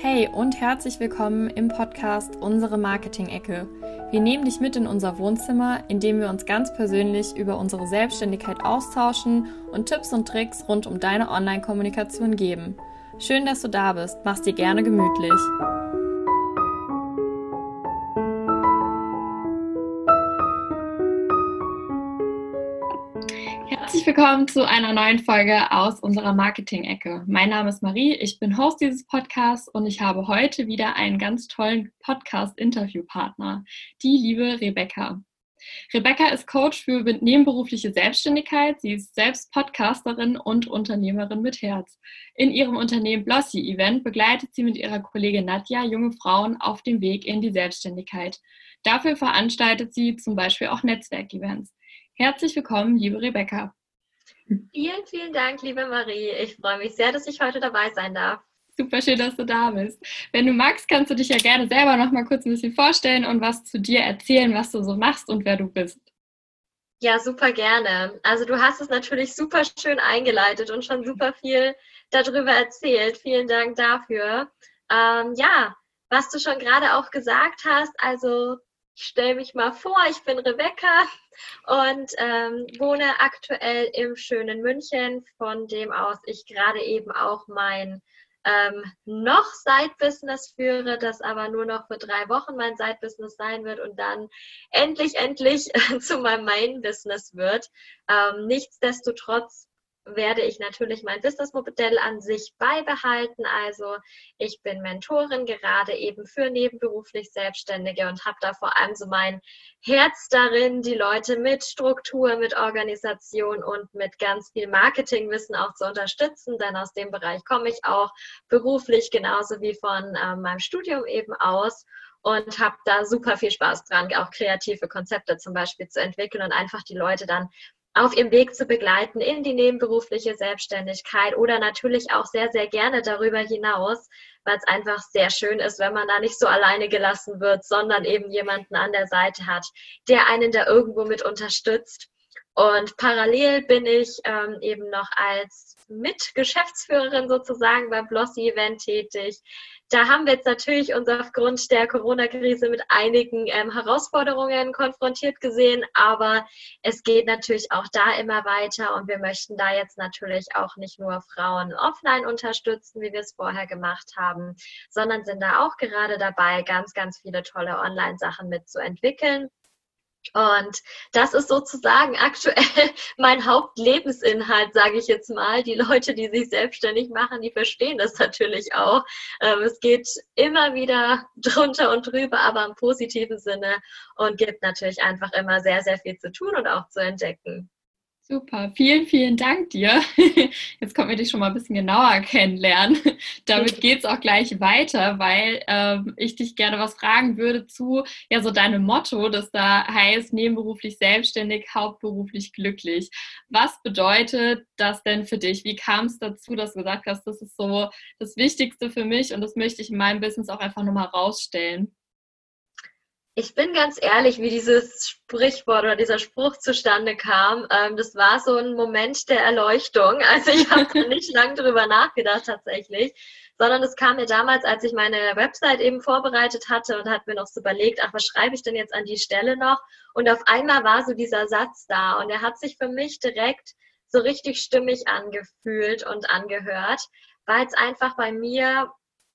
Hey und herzlich willkommen im Podcast Unsere Marketing-Ecke. Wir nehmen dich mit in unser Wohnzimmer, in dem wir uns ganz persönlich über unsere Selbstständigkeit austauschen und Tipps und Tricks rund um deine Online-Kommunikation geben. Schön, dass du da bist. Mach's dir gerne gemütlich. Willkommen zu einer neuen Folge aus unserer Marketing-Ecke. Mein Name ist Marie, ich bin Host dieses Podcasts und ich habe heute wieder einen ganz tollen Podcast-Interviewpartner, die liebe Rebecca. Rebecca ist Coach für nebenberufliche Selbstständigkeit. Sie ist selbst Podcasterin und Unternehmerin mit Herz. In ihrem Unternehmen Blossy Event begleitet sie mit ihrer Kollegin Nadja junge Frauen auf dem Weg in die Selbstständigkeit. Dafür veranstaltet sie zum Beispiel auch Netzwerkevents. Herzlich willkommen, liebe Rebecca. Vielen, vielen Dank, liebe Marie. Ich freue mich sehr, dass ich heute dabei sein darf. Super schön, dass du da bist. Wenn du magst, kannst du dich ja gerne selber noch mal kurz ein bisschen vorstellen und was zu dir erzählen, was du so machst und wer du bist. Ja, super gerne. Also du hast es natürlich super schön eingeleitet und schon super viel darüber erzählt. Vielen Dank dafür. Ähm, ja, was du schon gerade auch gesagt hast, also ich stelle mich mal vor, ich bin Rebecca und ähm, wohne aktuell im schönen München, von dem aus ich gerade eben auch mein ähm, noch Side-Business führe, das aber nur noch für drei Wochen mein Side-Business sein wird und dann endlich, endlich zu meinem Main-Business wird. Ähm, nichtsdestotrotz werde ich natürlich mein Businessmodell an sich beibehalten. Also ich bin Mentorin gerade eben für nebenberuflich Selbstständige und habe da vor allem so mein Herz darin, die Leute mit Struktur, mit Organisation und mit ganz viel Marketingwissen auch zu unterstützen. Denn aus dem Bereich komme ich auch beruflich genauso wie von äh, meinem Studium eben aus und habe da super viel Spaß dran, auch kreative Konzepte zum Beispiel zu entwickeln und einfach die Leute dann auf ihrem Weg zu begleiten in die nebenberufliche Selbstständigkeit oder natürlich auch sehr, sehr gerne darüber hinaus, weil es einfach sehr schön ist, wenn man da nicht so alleine gelassen wird, sondern eben jemanden an der Seite hat, der einen da irgendwo mit unterstützt. Und parallel bin ich ähm, eben noch als Mitgeschäftsführerin sozusagen beim Blossy Event tätig da haben wir jetzt natürlich uns aufgrund der Corona-Krise mit einigen ähm, Herausforderungen konfrontiert gesehen, aber es geht natürlich auch da immer weiter und wir möchten da jetzt natürlich auch nicht nur Frauen offline unterstützen, wie wir es vorher gemacht haben, sondern sind da auch gerade dabei, ganz, ganz viele tolle Online-Sachen mitzuentwickeln. Und das ist sozusagen aktuell mein Hauptlebensinhalt, sage ich jetzt mal. Die Leute, die sich selbstständig machen, die verstehen das natürlich auch. Ähm, es geht immer wieder drunter und drüber, aber im positiven Sinne und gibt natürlich einfach immer sehr, sehr viel zu tun und auch zu entdecken. Super, vielen, vielen Dank dir. Jetzt konnten wir dich schon mal ein bisschen genauer kennenlernen. Damit geht es auch gleich weiter, weil ähm, ich dich gerne was fragen würde zu ja so deinem Motto, das da heißt nebenberuflich selbstständig, hauptberuflich glücklich. Was bedeutet das denn für dich? Wie kam es dazu, dass du gesagt hast, das ist so das Wichtigste für mich und das möchte ich in meinem Business auch einfach nochmal rausstellen? Ich bin ganz ehrlich, wie dieses Sprichwort oder dieser Spruch zustande kam. Ähm, das war so ein Moment der Erleuchtung. Also ich habe nicht lange drüber nachgedacht tatsächlich, sondern es kam mir damals, als ich meine Website eben vorbereitet hatte und hat mir noch so überlegt, ach, was schreibe ich denn jetzt an die Stelle noch? Und auf einmal war so dieser Satz da und er hat sich für mich direkt so richtig stimmig angefühlt und angehört, weil es einfach bei mir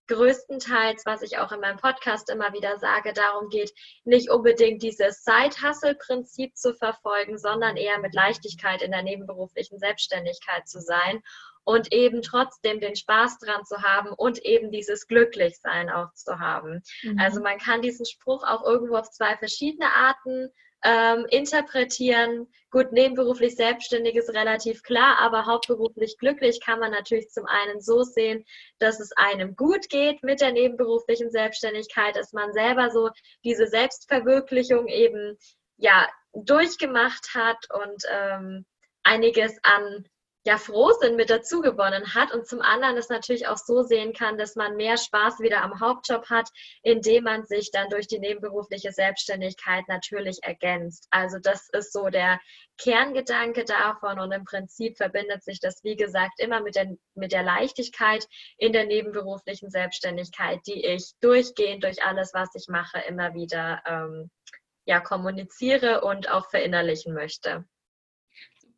größtenteils, was ich auch in meinem Podcast immer wieder sage, darum geht, nicht unbedingt dieses Side-Hustle-Prinzip zu verfolgen, sondern eher mit Leichtigkeit in der nebenberuflichen Selbstständigkeit zu sein und eben trotzdem den Spaß dran zu haben und eben dieses Glücklichsein auch zu haben. Mhm. Also man kann diesen Spruch auch irgendwo auf zwei verschiedene Arten ähm, interpretieren. Gut, nebenberuflich selbstständig ist relativ klar, aber hauptberuflich glücklich kann man natürlich zum einen so sehen, dass es einem gut geht mit der nebenberuflichen Selbstständigkeit, dass man selber so diese Selbstverwirklichung eben ja durchgemacht hat und ähm, einiges an ja froh sind, mit dazu gewonnen hat und zum anderen es natürlich auch so sehen kann, dass man mehr Spaß wieder am Hauptjob hat, indem man sich dann durch die nebenberufliche Selbstständigkeit natürlich ergänzt. Also das ist so der Kerngedanke davon und im Prinzip verbindet sich das, wie gesagt, immer mit der, mit der Leichtigkeit in der nebenberuflichen Selbstständigkeit, die ich durchgehend durch alles, was ich mache, immer wieder ähm, ja, kommuniziere und auch verinnerlichen möchte.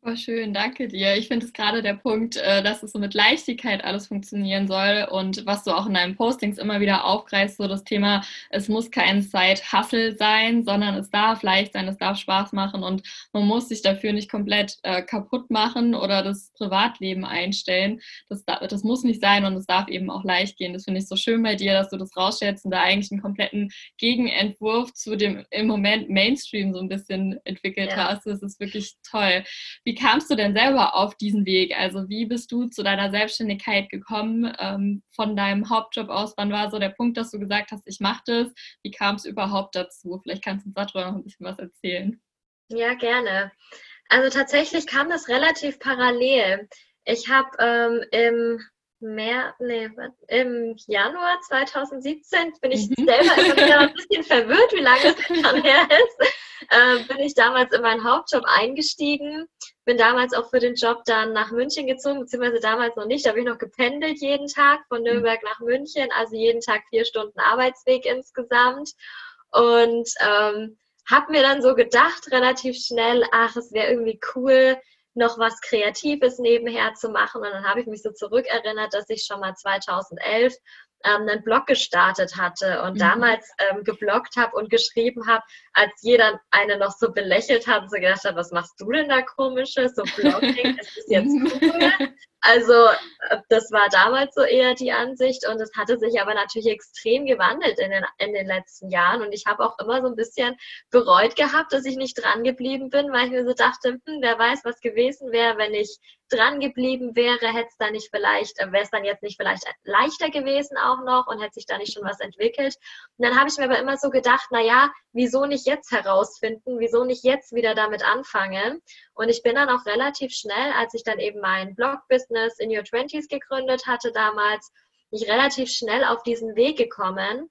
Super schön, danke dir. Ich finde es gerade der Punkt, äh, dass es so mit Leichtigkeit alles funktionieren soll und was du auch in deinen Postings immer wieder aufgreifst, so das Thema, es muss kein Side-Hustle sein, sondern es darf leicht sein, es darf Spaß machen und man muss sich dafür nicht komplett äh, kaputt machen oder das Privatleben einstellen. Das, das muss nicht sein und es darf eben auch leicht gehen. Das finde ich so schön bei dir, dass du das rausstellst und da eigentlich einen kompletten Gegenentwurf zu dem im Moment Mainstream so ein bisschen entwickelt ja. hast. Das ist wirklich toll. Wie kamst du denn selber auf diesen Weg? Also wie bist du zu deiner Selbstständigkeit gekommen ähm, von deinem Hauptjob aus? Wann war so der Punkt, dass du gesagt hast, ich mache das? Wie kam es überhaupt dazu? Vielleicht kannst du uns darüber noch ein bisschen was erzählen. Ja, gerne. Also tatsächlich kam das relativ parallel. Ich habe ähm, im Mehr, nee, im Januar 2017 bin ich mhm. selber immer wieder ein bisschen verwirrt, wie lange es schon her ist äh, bin ich damals in meinen Hauptjob eingestiegen. Bin damals auch für den Job dann nach München gezogen, beziehungsweise damals noch nicht. Da habe ich noch gependelt jeden Tag von mhm. Nürnberg nach München, also jeden Tag vier Stunden Arbeitsweg insgesamt. Und ähm, habe mir dann so gedacht, relativ schnell, ach, es wäre irgendwie cool, noch was Kreatives nebenher zu machen. Und dann habe ich mich so zurückerinnert, dass ich schon mal 2011 ähm, einen Blog gestartet hatte und mhm. damals ähm, gebloggt habe und geschrieben habe, als jeder eine noch so belächelt hat und so gedacht hat, was machst du denn da komisches? So Blogging, ist das jetzt cool? Also äh, das war damals so eher die Ansicht und es hatte sich aber natürlich extrem gewandelt in den, in den letzten Jahren und ich habe auch immer so ein bisschen bereut gehabt, dass ich nicht dran geblieben bin, weil ich mir so dachte, hm, wer weiß, was gewesen wäre, wenn ich dran geblieben wäre, hätte es dann nicht vielleicht, äh, wäre es dann jetzt nicht vielleicht leichter gewesen auch noch und hätte sich da nicht schon was entwickelt. Und dann habe ich mir aber immer so gedacht, na ja, wieso nicht jetzt herausfinden, wieso nicht jetzt wieder damit anfangen? Und ich bin dann auch relativ schnell, als ich dann eben mein Blog-Business in Your Twenties gegründet hatte damals, ich relativ schnell auf diesen Weg gekommen,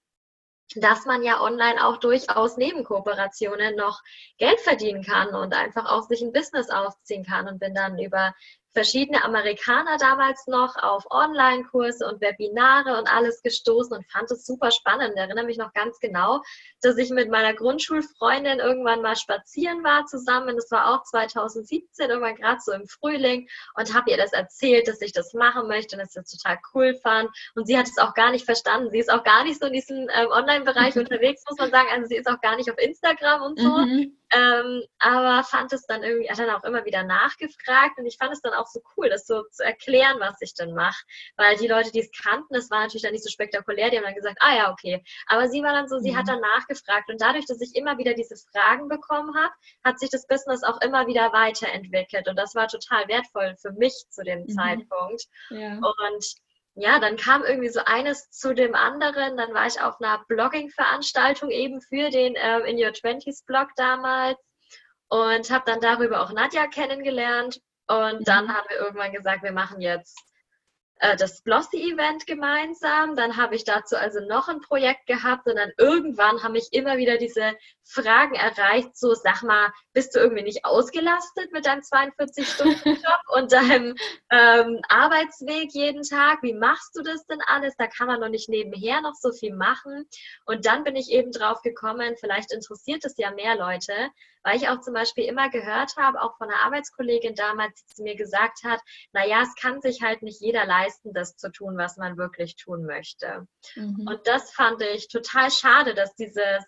dass man ja online auch durchaus neben Kooperationen noch Geld verdienen kann und einfach auch sich ein Business aufziehen kann und bin dann über verschiedene Amerikaner damals noch auf Online-Kurse und Webinare und alles gestoßen und fand es super spannend. Ich erinnere mich noch ganz genau, dass ich mit meiner Grundschulfreundin irgendwann mal spazieren war zusammen. Das war auch 2017, irgendwann gerade so im Frühling und habe ihr das erzählt, dass ich das machen möchte und dass ich das total cool fand. Und sie hat es auch gar nicht verstanden. Sie ist auch gar nicht so in diesem ähm, Online-Bereich unterwegs, muss man sagen. Also sie ist auch gar nicht auf Instagram und so. Mhm. Ähm, aber fand es dann irgendwie, hat dann auch immer wieder nachgefragt und ich fand es dann auch so cool, das so zu erklären, was ich denn mache. Weil die Leute, die es kannten, das war natürlich dann nicht so spektakulär, die haben dann gesagt, ah ja, okay. Aber sie war dann so, sie mhm. hat dann nachgefragt und dadurch, dass ich immer wieder diese Fragen bekommen habe, hat sich das Business auch immer wieder weiterentwickelt und das war total wertvoll für mich zu dem mhm. Zeitpunkt. Ja. Und ja, dann kam irgendwie so eines zu dem anderen. Dann war ich auf einer Blogging-Veranstaltung eben für den äh, In Your Twenties Blog damals und habe dann darüber auch Nadja kennengelernt. Und mhm. dann haben wir irgendwann gesagt, wir machen jetzt äh, das Glossy-Event gemeinsam. Dann habe ich dazu also noch ein Projekt gehabt und dann irgendwann haben mich immer wieder diese Fragen erreicht, so sag mal, bist du irgendwie nicht ausgelastet mit deinem 42-Stunden-Job und deinem ähm, Arbeitsweg jeden Tag? Wie machst du das denn alles? Da kann man noch nicht nebenher noch so viel machen. Und dann bin ich eben drauf gekommen, vielleicht interessiert es ja mehr Leute, weil ich auch zum Beispiel immer gehört habe, auch von einer Arbeitskollegin damals, die mir gesagt hat, naja, es kann sich halt nicht jeder leisten, das zu tun, was man wirklich tun möchte. Mhm. Und das fand ich total schade, dass dieses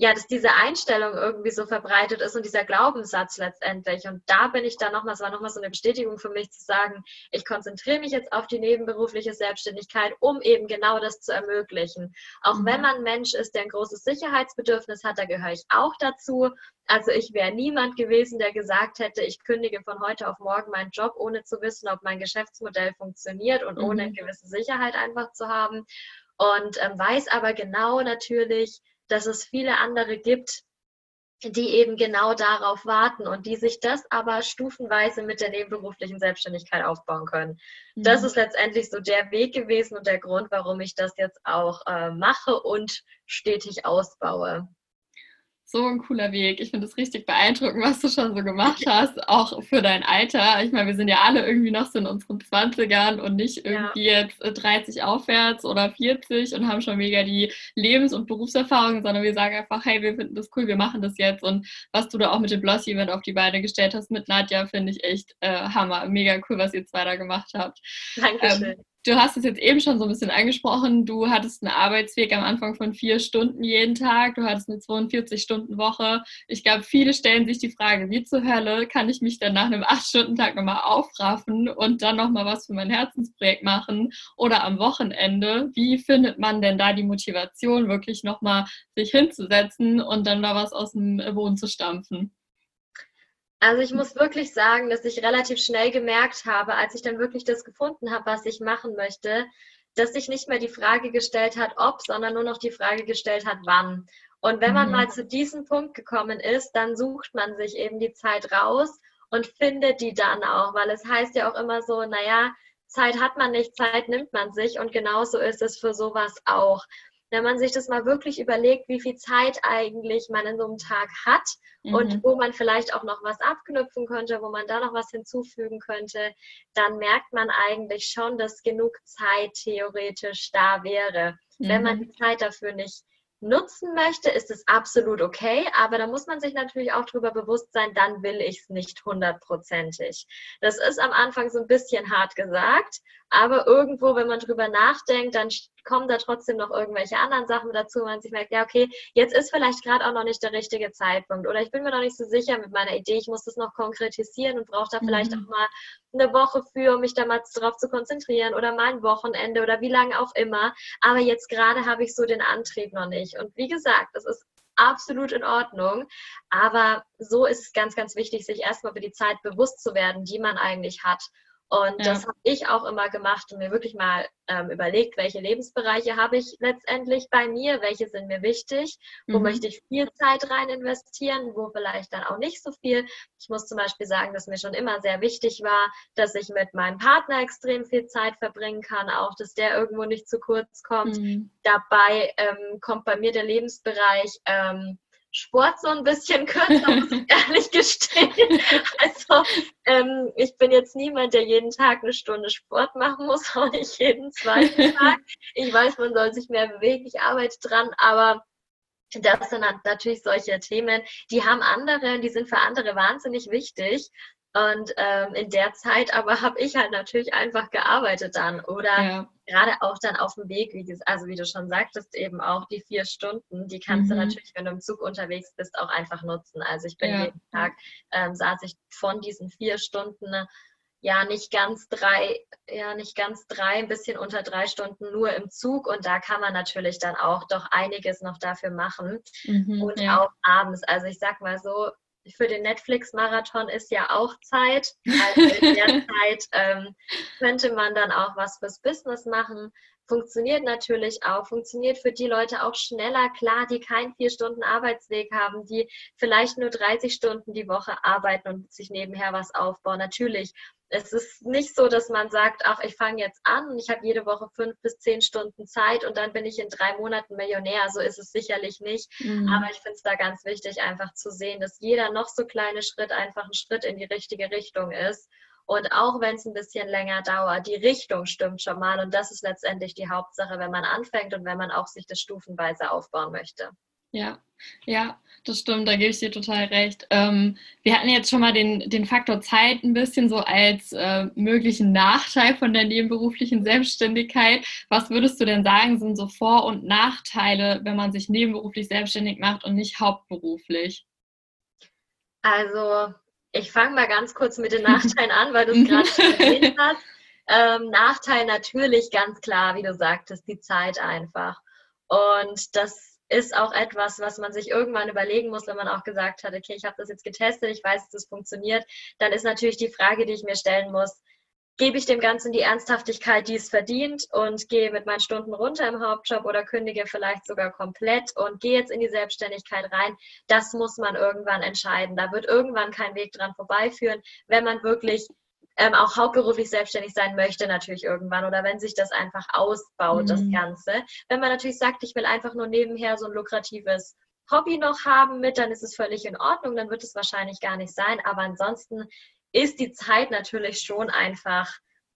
ja, dass diese Einstellung irgendwie so verbreitet ist und dieser Glaubenssatz letztendlich. Und da bin ich dann nochmal, es war nochmal so eine Bestätigung für mich zu sagen, ich konzentriere mich jetzt auf die nebenberufliche Selbstständigkeit, um eben genau das zu ermöglichen. Auch mhm. wenn man ein Mensch ist, der ein großes Sicherheitsbedürfnis hat, da gehöre ich auch dazu. Also ich wäre niemand gewesen, der gesagt hätte, ich kündige von heute auf morgen meinen Job, ohne zu wissen, ob mein Geschäftsmodell funktioniert und mhm. ohne eine gewisse Sicherheit einfach zu haben. Und ähm, weiß aber genau natürlich, dass es viele andere gibt, die eben genau darauf warten und die sich das aber stufenweise mit der nebenberuflichen Selbstständigkeit aufbauen können. Mhm. Das ist letztendlich so der Weg gewesen und der Grund, warum ich das jetzt auch äh, mache und stetig ausbaue so ein cooler Weg. Ich finde es richtig beeindruckend, was du schon so gemacht hast, auch für dein Alter. Ich meine, wir sind ja alle irgendwie noch so in unseren 20ern und nicht irgendwie ja. jetzt 30 äh, aufwärts oder 40 und haben schon mega die Lebens- und Berufserfahrung, sondern wir sagen einfach, hey, wir finden das cool, wir machen das jetzt. Und was du da auch mit dem Bloss-Event auf die Beine gestellt hast mit Nadja, finde ich echt äh, Hammer. Mega cool, was ihr zwei da gemacht habt. Dankeschön. Ähm, Du hast es jetzt eben schon so ein bisschen angesprochen. Du hattest einen Arbeitsweg am Anfang von vier Stunden jeden Tag. Du hattest eine 42-Stunden-Woche. Ich glaube, viele stellen sich die Frage, wie zur Hölle kann ich mich dann nach einem 8-Stunden-Tag nochmal aufraffen und dann nochmal was für mein Herzensprojekt machen oder am Wochenende? Wie findet man denn da die Motivation, wirklich nochmal sich hinzusetzen und dann da was aus dem Boden zu stampfen? Also ich muss wirklich sagen, dass ich relativ schnell gemerkt habe, als ich dann wirklich das gefunden habe, was ich machen möchte, dass sich nicht mehr die Frage gestellt hat, ob, sondern nur noch die Frage gestellt hat, wann. Und wenn man mhm. mal zu diesem Punkt gekommen ist, dann sucht man sich eben die Zeit raus und findet die dann auch, weil es heißt ja auch immer so, naja, Zeit hat man nicht, Zeit nimmt man sich und genauso ist es für sowas auch wenn man sich das mal wirklich überlegt, wie viel Zeit eigentlich man in so einem Tag hat mhm. und wo man vielleicht auch noch was abknüpfen könnte, wo man da noch was hinzufügen könnte, dann merkt man eigentlich schon, dass genug Zeit theoretisch da wäre. Mhm. Wenn man mhm. die Zeit dafür nicht nutzen möchte, ist es absolut okay, aber da muss man sich natürlich auch darüber bewusst sein, dann will ich es nicht hundertprozentig. Das ist am Anfang so ein bisschen hart gesagt, aber irgendwo, wenn man drüber nachdenkt, dann kommen da trotzdem noch irgendwelche anderen Sachen dazu, wo man sich merkt, ja, okay, jetzt ist vielleicht gerade auch noch nicht der richtige Zeitpunkt oder ich bin mir noch nicht so sicher mit meiner Idee, ich muss das noch konkretisieren und brauche da vielleicht mhm. auch mal eine Woche für, um mich da mal drauf zu konzentrieren oder mal ein Wochenende oder wie lange auch immer. Aber jetzt gerade habe ich so den Antrieb noch nicht. Und wie gesagt, das ist absolut in Ordnung. Aber so ist es ganz, ganz wichtig, sich erstmal über die Zeit bewusst zu werden, die man eigentlich hat und ja. das habe ich auch immer gemacht und mir wirklich mal ähm, überlegt, welche Lebensbereiche habe ich letztendlich bei mir, welche sind mir wichtig, wo mhm. möchte ich viel Zeit rein investieren, wo vielleicht dann auch nicht so viel. Ich muss zum Beispiel sagen, dass mir schon immer sehr wichtig war, dass ich mit meinem Partner extrem viel Zeit verbringen kann, auch dass der irgendwo nicht zu kurz kommt. Mhm. Dabei ähm, kommt bei mir der Lebensbereich ähm, Sport so ein bisschen kürzer, muss ich ehrlich gestehen. Also ähm, ich bin jetzt niemand, der jeden Tag eine Stunde Sport machen muss, auch nicht jeden zweiten Tag. Ich weiß, man soll sich mehr bewegen, ich arbeite dran, aber das sind natürlich solche Themen, die haben andere, die sind für andere wahnsinnig wichtig. Und ähm, in der Zeit aber habe ich halt natürlich einfach gearbeitet dann. Oder ja. gerade auch dann auf dem Weg, wie, also wie du schon sagtest, eben auch die vier Stunden, die kannst mhm. du natürlich, wenn du im Zug unterwegs bist, auch einfach nutzen. Also ich bin ja. jeden Tag, ähm, saß ich von diesen vier Stunden ja nicht ganz drei, ja nicht ganz drei, ein bisschen unter drei Stunden nur im Zug und da kann man natürlich dann auch doch einiges noch dafür machen mhm, und ja. auch abends. Also ich sag mal so, für den Netflix-Marathon ist ja auch Zeit. Also in der Zeit ähm, könnte man dann auch was fürs Business machen. Funktioniert natürlich auch, funktioniert für die Leute auch schneller, klar, die keinen vier Stunden Arbeitsweg haben, die vielleicht nur 30 Stunden die Woche arbeiten und sich nebenher was aufbauen. Natürlich es ist nicht so, dass man sagt, ach, ich fange jetzt an und ich habe jede Woche fünf bis zehn Stunden Zeit und dann bin ich in drei Monaten Millionär. So ist es sicherlich nicht. Mhm. Aber ich finde es da ganz wichtig, einfach zu sehen, dass jeder noch so kleine Schritt einfach ein Schritt in die richtige Richtung ist. Und auch wenn es ein bisschen länger dauert, die Richtung stimmt schon mal. Und das ist letztendlich die Hauptsache, wenn man anfängt und wenn man auch sich das stufenweise aufbauen möchte. Ja, ja, das stimmt, da gebe ich dir total recht. Ähm, wir hatten jetzt schon mal den, den Faktor Zeit ein bisschen so als äh, möglichen Nachteil von der nebenberuflichen Selbstständigkeit. Was würdest du denn sagen, sind so Vor- und Nachteile, wenn man sich nebenberuflich selbstständig macht und nicht hauptberuflich? Also, ich fange mal ganz kurz mit den Nachteilen an, weil du es gerade schon erwähnt hast. Ähm, Nachteil natürlich ganz klar, wie du sagtest, die Zeit einfach. Und das ist auch etwas, was man sich irgendwann überlegen muss, wenn man auch gesagt hat, okay, ich habe das jetzt getestet, ich weiß, dass das funktioniert, dann ist natürlich die Frage, die ich mir stellen muss, gebe ich dem Ganzen die Ernsthaftigkeit, die es verdient und gehe mit meinen Stunden runter im Hauptjob oder kündige vielleicht sogar komplett und gehe jetzt in die Selbstständigkeit rein. Das muss man irgendwann entscheiden. Da wird irgendwann kein Weg dran vorbeiführen, wenn man wirklich ähm, auch hauptberuflich selbstständig sein möchte, natürlich irgendwann oder wenn sich das einfach ausbaut, mhm. das Ganze. Wenn man natürlich sagt, ich will einfach nur nebenher so ein lukratives Hobby noch haben mit, dann ist es völlig in Ordnung, dann wird es wahrscheinlich gar nicht sein. Aber ansonsten ist die Zeit natürlich schon einfach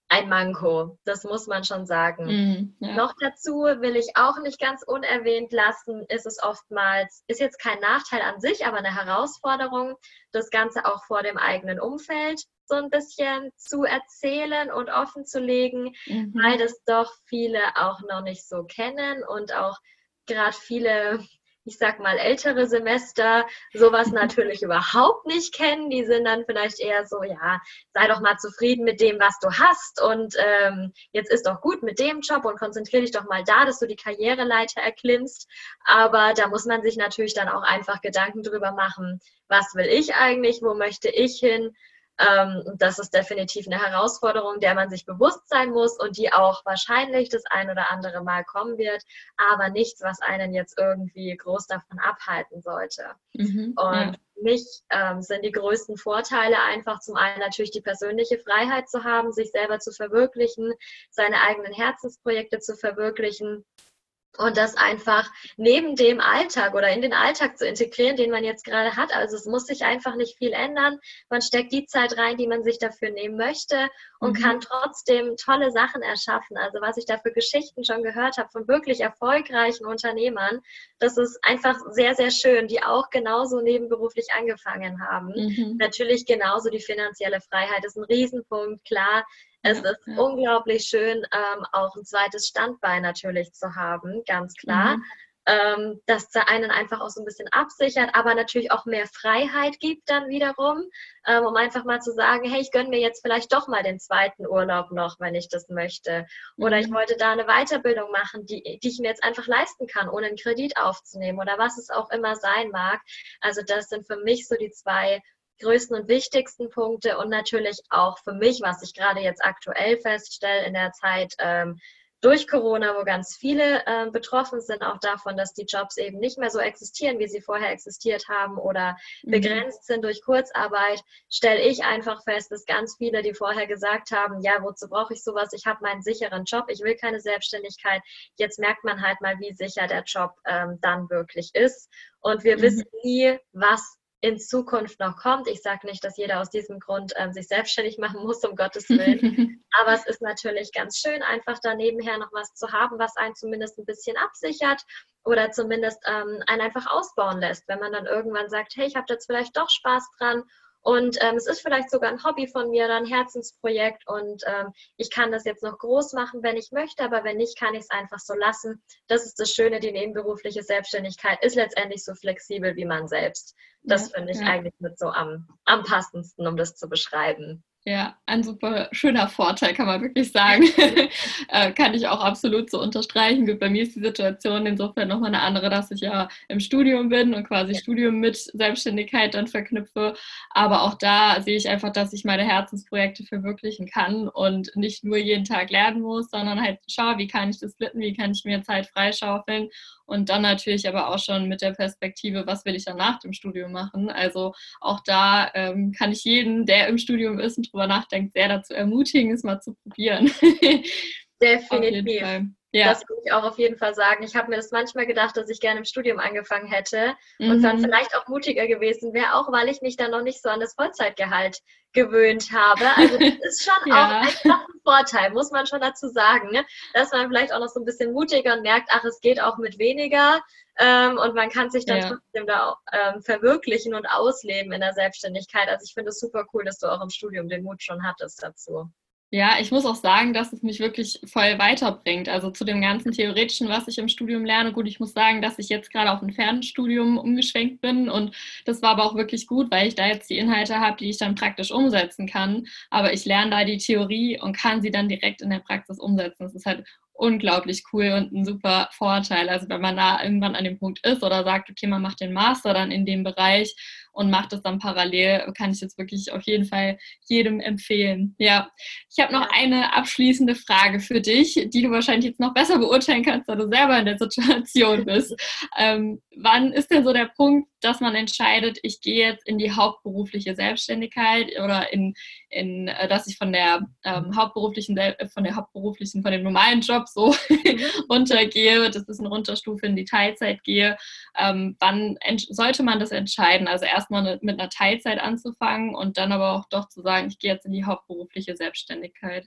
ein Manko. Das muss man schon sagen. Mm, ja. Noch dazu will ich auch nicht ganz unerwähnt lassen, ist es oftmals, ist jetzt kein Nachteil an sich, aber eine Herausforderung, das Ganze auch vor dem eigenen Umfeld so ein bisschen zu erzählen und offen zu legen, mhm. weil das doch viele auch noch nicht so kennen und auch gerade viele ich sag mal, ältere Semester sowas natürlich überhaupt nicht kennen. Die sind dann vielleicht eher so, ja, sei doch mal zufrieden mit dem, was du hast und ähm, jetzt ist doch gut mit dem Job und konzentriere dich doch mal da, dass du die Karriereleiter erklimmst. Aber da muss man sich natürlich dann auch einfach Gedanken drüber machen, was will ich eigentlich, wo möchte ich hin, ähm, das ist definitiv eine Herausforderung, der man sich bewusst sein muss und die auch wahrscheinlich das ein oder andere Mal kommen wird, aber nichts, was einen jetzt irgendwie groß davon abhalten sollte. Mhm, und ja. mich ähm, sind die größten Vorteile einfach zum einen natürlich die persönliche Freiheit zu haben, sich selber zu verwirklichen, seine eigenen Herzensprojekte zu verwirklichen und das einfach neben dem Alltag oder in den Alltag zu integrieren, den man jetzt gerade hat. Also es muss sich einfach nicht viel ändern. Man steckt die Zeit rein, die man sich dafür nehmen möchte und mhm. kann trotzdem tolle Sachen erschaffen. Also was ich da für Geschichten schon gehört habe von wirklich erfolgreichen Unternehmern, das ist einfach sehr, sehr schön, die auch genauso nebenberuflich angefangen haben. Mhm. Natürlich genauso die finanzielle Freiheit ist ein Riesenpunkt, klar es ist ja. unglaublich schön, ähm, auch ein zweites Standbein natürlich zu haben, ganz klar. Mhm. Ähm, das einen einfach auch so ein bisschen absichert, aber natürlich auch mehr Freiheit gibt dann wiederum, ähm, um einfach mal zu sagen, hey, ich gönne mir jetzt vielleicht doch mal den zweiten Urlaub noch, wenn ich das möchte. Oder mhm. ich wollte da eine Weiterbildung machen, die, die ich mir jetzt einfach leisten kann, ohne einen Kredit aufzunehmen oder was es auch immer sein mag. Also das sind für mich so die zwei größten und wichtigsten Punkte und natürlich auch für mich, was ich gerade jetzt aktuell feststelle in der Zeit ähm, durch Corona, wo ganz viele äh, betroffen sind, auch davon, dass die Jobs eben nicht mehr so existieren, wie sie vorher existiert haben oder mhm. begrenzt sind durch Kurzarbeit, stelle ich einfach fest, dass ganz viele, die vorher gesagt haben, ja, wozu brauche ich sowas? Ich habe meinen sicheren Job, ich will keine Selbstständigkeit. Jetzt merkt man halt mal, wie sicher der Job ähm, dann wirklich ist. Und wir mhm. wissen nie, was in Zukunft noch kommt. Ich sage nicht, dass jeder aus diesem Grund ähm, sich selbstständig machen muss, um Gottes Willen. Aber es ist natürlich ganz schön, einfach da nebenher noch was zu haben, was einen zumindest ein bisschen absichert oder zumindest ähm, einen einfach ausbauen lässt. Wenn man dann irgendwann sagt, hey, ich habe jetzt vielleicht doch Spaß dran und ähm, es ist vielleicht sogar ein Hobby von mir oder ein Herzensprojekt und ähm, ich kann das jetzt noch groß machen, wenn ich möchte, aber wenn nicht, kann ich es einfach so lassen. Das ist das Schöne, die nebenberufliche Selbstständigkeit ist letztendlich so flexibel wie man selbst. Das ja, finde ich ja. eigentlich mit so am, am passendsten, um das zu beschreiben. Ja, ein super schöner Vorteil, kann man wirklich sagen. äh, kann ich auch absolut so unterstreichen. Bei mir ist die Situation insofern nochmal eine andere, dass ich ja im Studium bin und quasi ja. Studium mit Selbstständigkeit dann verknüpfe. Aber auch da sehe ich einfach, dass ich meine Herzensprojekte verwirklichen kann und nicht nur jeden Tag lernen muss, sondern halt schaue, wie kann ich das splitten, wie kann ich mir Zeit freischaufeln und dann natürlich aber auch schon mit der Perspektive, was will ich dann nach dem Studium machen. Also auch da ähm, kann ich jeden, der im Studium ist drüber nachdenkt, sehr dazu ermutigen, es mal zu probieren. Definitiv. Ja. Das würde ich auch auf jeden Fall sagen. Ich habe mir das manchmal gedacht, dass ich gerne im Studium angefangen hätte mhm. und dann mhm. vielleicht auch mutiger gewesen wäre, auch weil ich mich dann noch nicht so an das Vollzeitgehalt gewöhnt habe. Also das ist schon ja. auch einfach ein Vorteil, muss man schon dazu sagen, ne? dass man vielleicht auch noch so ein bisschen mutiger und merkt, ach, es geht auch mit weniger ähm, und man kann sich dann ja. trotzdem da auch, ähm, verwirklichen und ausleben in der Selbstständigkeit. Also ich finde es super cool, dass du auch im Studium den Mut schon hattest dazu. Ja, ich muss auch sagen, dass es mich wirklich voll weiterbringt. Also zu dem ganzen Theoretischen, was ich im Studium lerne. Gut, ich muss sagen, dass ich jetzt gerade auf ein Fernstudium umgeschwenkt bin und das war aber auch wirklich gut, weil ich da jetzt die Inhalte habe, die ich dann praktisch umsetzen kann. Aber ich lerne da die Theorie und kann sie dann direkt in der Praxis umsetzen. Das ist halt unglaublich cool und ein super Vorteil. Also wenn man da irgendwann an dem Punkt ist oder sagt, okay, man macht den Master dann in dem Bereich und mache das dann parallel. Kann ich jetzt wirklich auf jeden Fall jedem empfehlen. Ja, ich habe noch eine abschließende Frage für dich, die du wahrscheinlich jetzt noch besser beurteilen kannst, da du selber in der Situation bist. Ähm, wann ist denn so der Punkt, dass man entscheidet, ich gehe jetzt in die hauptberufliche Selbstständigkeit oder in, in äh, dass ich von der ähm, hauptberuflichen, von der hauptberuflichen, von dem normalen Job so mhm. runtergehe, das ist eine Runterstufe in die Teilzeit gehe. Ähm, wann sollte man das entscheiden? Also erstmal mit einer Teilzeit anzufangen und dann aber auch doch zu sagen, ich gehe jetzt in die hauptberufliche Selbstständigkeit.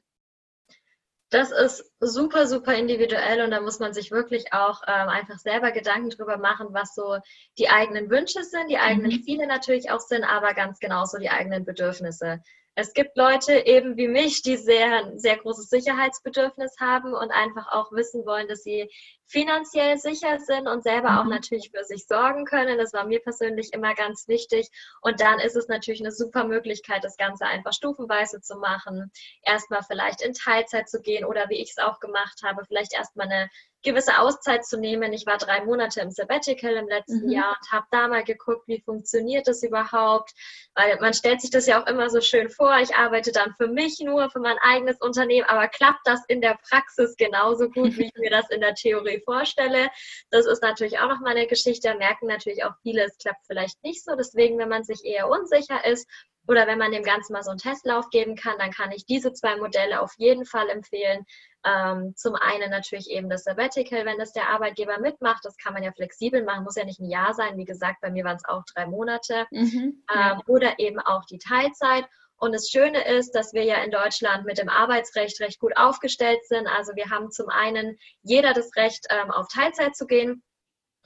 Das ist super, super individuell und da muss man sich wirklich auch ähm, einfach selber Gedanken drüber machen, was so die eigenen Wünsche sind, die eigenen mhm. Ziele natürlich auch sind, aber ganz genauso die eigenen Bedürfnisse. Es gibt Leute eben wie mich, die sehr, sehr großes Sicherheitsbedürfnis haben und einfach auch wissen wollen, dass sie finanziell sicher sind und selber mhm. auch natürlich für sich sorgen können. Das war mir persönlich immer ganz wichtig. Und dann ist es natürlich eine super Möglichkeit, das Ganze einfach stufenweise zu machen. Erstmal vielleicht in Teilzeit zu gehen oder wie ich es auch gemacht habe, vielleicht erstmal eine gewisse Auszeit zu nehmen. Ich war drei Monate im Sabbatical im letzten mhm. Jahr und habe da mal geguckt, wie funktioniert das überhaupt. Weil man stellt sich das ja auch immer so schön vor. Ich arbeite dann für mich nur, für mein eigenes Unternehmen, aber klappt das in der Praxis genauso gut, wie ich mir das in der Theorie vorstelle? Das ist natürlich auch noch mal eine Geschichte. Da merken natürlich auch viele, es klappt vielleicht nicht so. Deswegen, wenn man sich eher unsicher ist, oder wenn man dem Ganzen mal so einen Testlauf geben kann, dann kann ich diese zwei Modelle auf jeden Fall empfehlen. Ähm, zum einen natürlich eben das Sabbatical, wenn das der Arbeitgeber mitmacht. Das kann man ja flexibel machen, muss ja nicht ein Jahr sein. Wie gesagt, bei mir waren es auch drei Monate. Mhm, ja. ähm, oder eben auch die Teilzeit. Und das Schöne ist, dass wir ja in Deutschland mit dem Arbeitsrecht recht gut aufgestellt sind. Also wir haben zum einen jeder das Recht, ähm, auf Teilzeit zu gehen.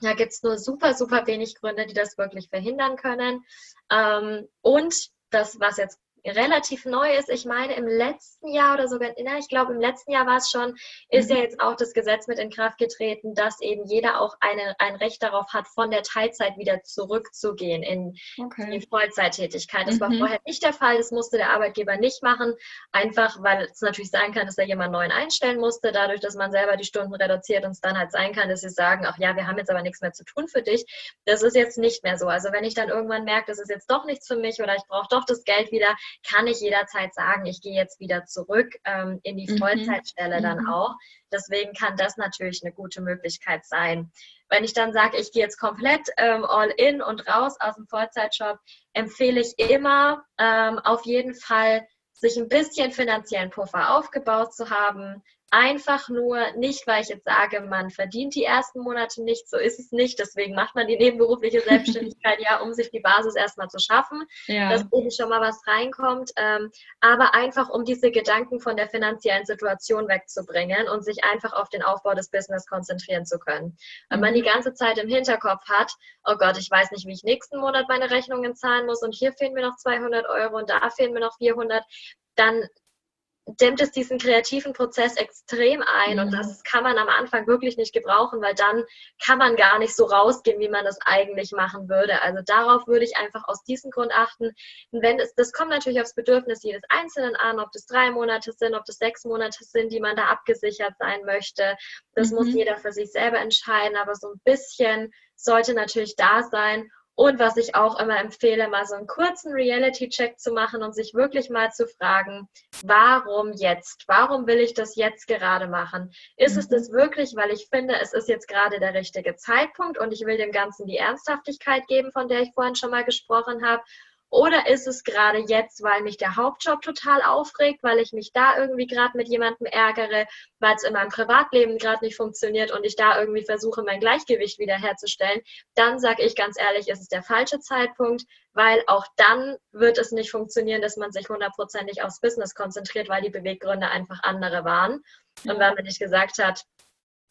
Da gibt es nur super, super wenig Gründe, die das wirklich verhindern können. Ähm, und das, was jetzt relativ neu ist. Ich meine, im letzten Jahr oder sogar, na, ich glaube, im letzten Jahr war es schon, ist mhm. ja jetzt auch das Gesetz mit in Kraft getreten, dass eben jeder auch eine, ein Recht darauf hat, von der Teilzeit wieder zurückzugehen in okay. die Vollzeittätigkeit. Das mhm. war vorher nicht der Fall. Das musste der Arbeitgeber nicht machen, einfach weil es natürlich sein kann, dass er jemand neuen einstellen musste, dadurch, dass man selber die Stunden reduziert und es dann halt sein kann, dass sie sagen, ach ja, wir haben jetzt aber nichts mehr zu tun für dich. Das ist jetzt nicht mehr so. Also wenn ich dann irgendwann merke, das ist jetzt doch nichts für mich oder ich brauche doch das Geld wieder, kann ich jederzeit sagen, ich gehe jetzt wieder zurück ähm, in die mhm. Vollzeitstelle mhm. dann auch. Deswegen kann das natürlich eine gute Möglichkeit sein. Wenn ich dann sage, ich gehe jetzt komplett ähm, all in und raus aus dem Vollzeitjob, empfehle ich immer ähm, auf jeden Fall, sich ein bisschen finanziellen Puffer aufgebaut zu haben, einfach nur nicht, weil ich jetzt sage, man verdient die ersten Monate nicht, so ist es nicht. Deswegen macht man die nebenberufliche Selbstständigkeit ja, um sich die Basis erstmal zu schaffen, ja. dass eben schon mal was reinkommt. Ähm, aber einfach, um diese Gedanken von der finanziellen Situation wegzubringen und sich einfach auf den Aufbau des Business konzentrieren zu können. Wenn mhm. man die ganze Zeit im Hinterkopf hat, oh Gott, ich weiß nicht, wie ich nächsten Monat meine Rechnungen zahlen muss und hier fehlen mir noch 200 Euro und da fehlen mir noch 400, dann dämmt es diesen kreativen Prozess extrem ein mhm. und das kann man am Anfang wirklich nicht gebrauchen, weil dann kann man gar nicht so rausgehen, wie man das eigentlich machen würde. Also darauf würde ich einfach aus diesem Grund achten. Und wenn es, das kommt natürlich aufs Bedürfnis jedes Einzelnen an, ob das drei Monate sind, ob das sechs Monate sind, die man da abgesichert sein möchte. Das mhm. muss jeder für sich selber entscheiden, aber so ein bisschen sollte natürlich da sein und was ich auch immer empfehle, mal so einen kurzen Reality-Check zu machen und sich wirklich mal zu fragen, warum jetzt? Warum will ich das jetzt gerade machen? Ist mhm. es das wirklich, weil ich finde, es ist jetzt gerade der richtige Zeitpunkt und ich will dem Ganzen die Ernsthaftigkeit geben, von der ich vorhin schon mal gesprochen habe? Oder ist es gerade jetzt, weil mich der Hauptjob total aufregt, weil ich mich da irgendwie gerade mit jemandem ärgere, weil es in meinem Privatleben gerade nicht funktioniert und ich da irgendwie versuche, mein Gleichgewicht wiederherzustellen? Dann sage ich ganz ehrlich, ist es der falsche Zeitpunkt, weil auch dann wird es nicht funktionieren, dass man sich hundertprozentig aufs Business konzentriert, weil die Beweggründe einfach andere waren. Und wenn man nicht gesagt hat,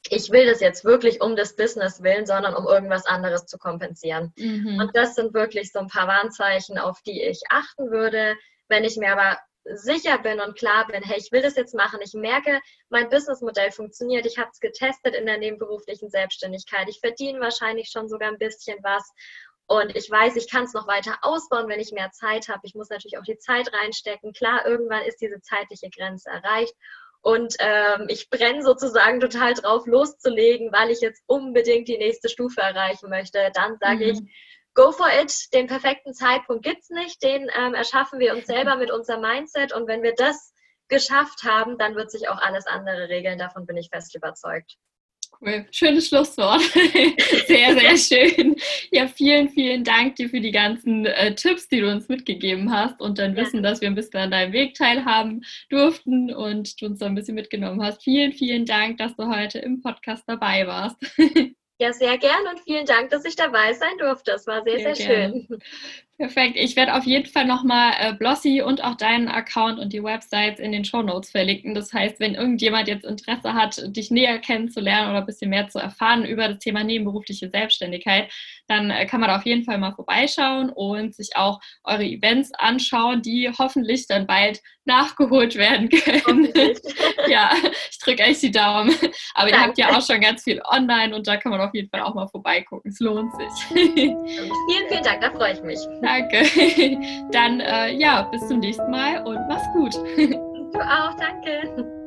ich will das jetzt wirklich um des Business willen, sondern um irgendwas anderes zu kompensieren. Mhm. Und das sind wirklich so ein paar Warnzeichen, auf die ich achten würde. Wenn ich mir aber sicher bin und klar bin, hey, ich will das jetzt machen, ich merke, mein Businessmodell funktioniert, ich habe es getestet in der nebenberuflichen Selbstständigkeit, ich verdiene wahrscheinlich schon sogar ein bisschen was und ich weiß, ich kann es noch weiter ausbauen, wenn ich mehr Zeit habe. Ich muss natürlich auch die Zeit reinstecken. Klar, irgendwann ist diese zeitliche Grenze erreicht und ähm, ich brenne sozusagen total drauf loszulegen, weil ich jetzt unbedingt die nächste Stufe erreichen möchte, dann sage mhm. ich, go for it. Den perfekten Zeitpunkt gibt es nicht. Den ähm, erschaffen wir uns selber mit unserem Mindset. Und wenn wir das geschafft haben, dann wird sich auch alles andere regeln. Davon bin ich fest überzeugt. Cool. Schönes Schlusswort. sehr, sehr schön. Ja, vielen, vielen Dank dir für die ganzen äh, Tipps, die du uns mitgegeben hast und dein ja. Wissen, dass wir ein bisschen an deinem Weg teilhaben durften und du uns da ein bisschen mitgenommen hast. Vielen, vielen Dank, dass du heute im Podcast dabei warst. Ja, sehr gern und vielen Dank, dass ich dabei sein durfte. Es war sehr, sehr, sehr schön. Perfekt. Ich werde auf jeden Fall nochmal äh, Blossy und auch deinen Account und die Websites in den Show Notes verlinken. Das heißt, wenn irgendjemand jetzt Interesse hat, dich näher kennenzulernen oder ein bisschen mehr zu erfahren über das Thema nebenberufliche Selbstständigkeit, dann äh, kann man da auf jeden Fall mal vorbeischauen und sich auch eure Events anschauen, die hoffentlich dann bald nachgeholt werden können. ja, ich drücke echt die Daumen. Aber Danke. ihr habt ja auch schon ganz viel online und da kann man auf jeden Fall auch mal vorbeigucken. Es lohnt sich. vielen, vielen Dank, da freue ich mich. Danke. Dann äh, ja, bis zum nächsten Mal und mach's gut. Du auch, danke.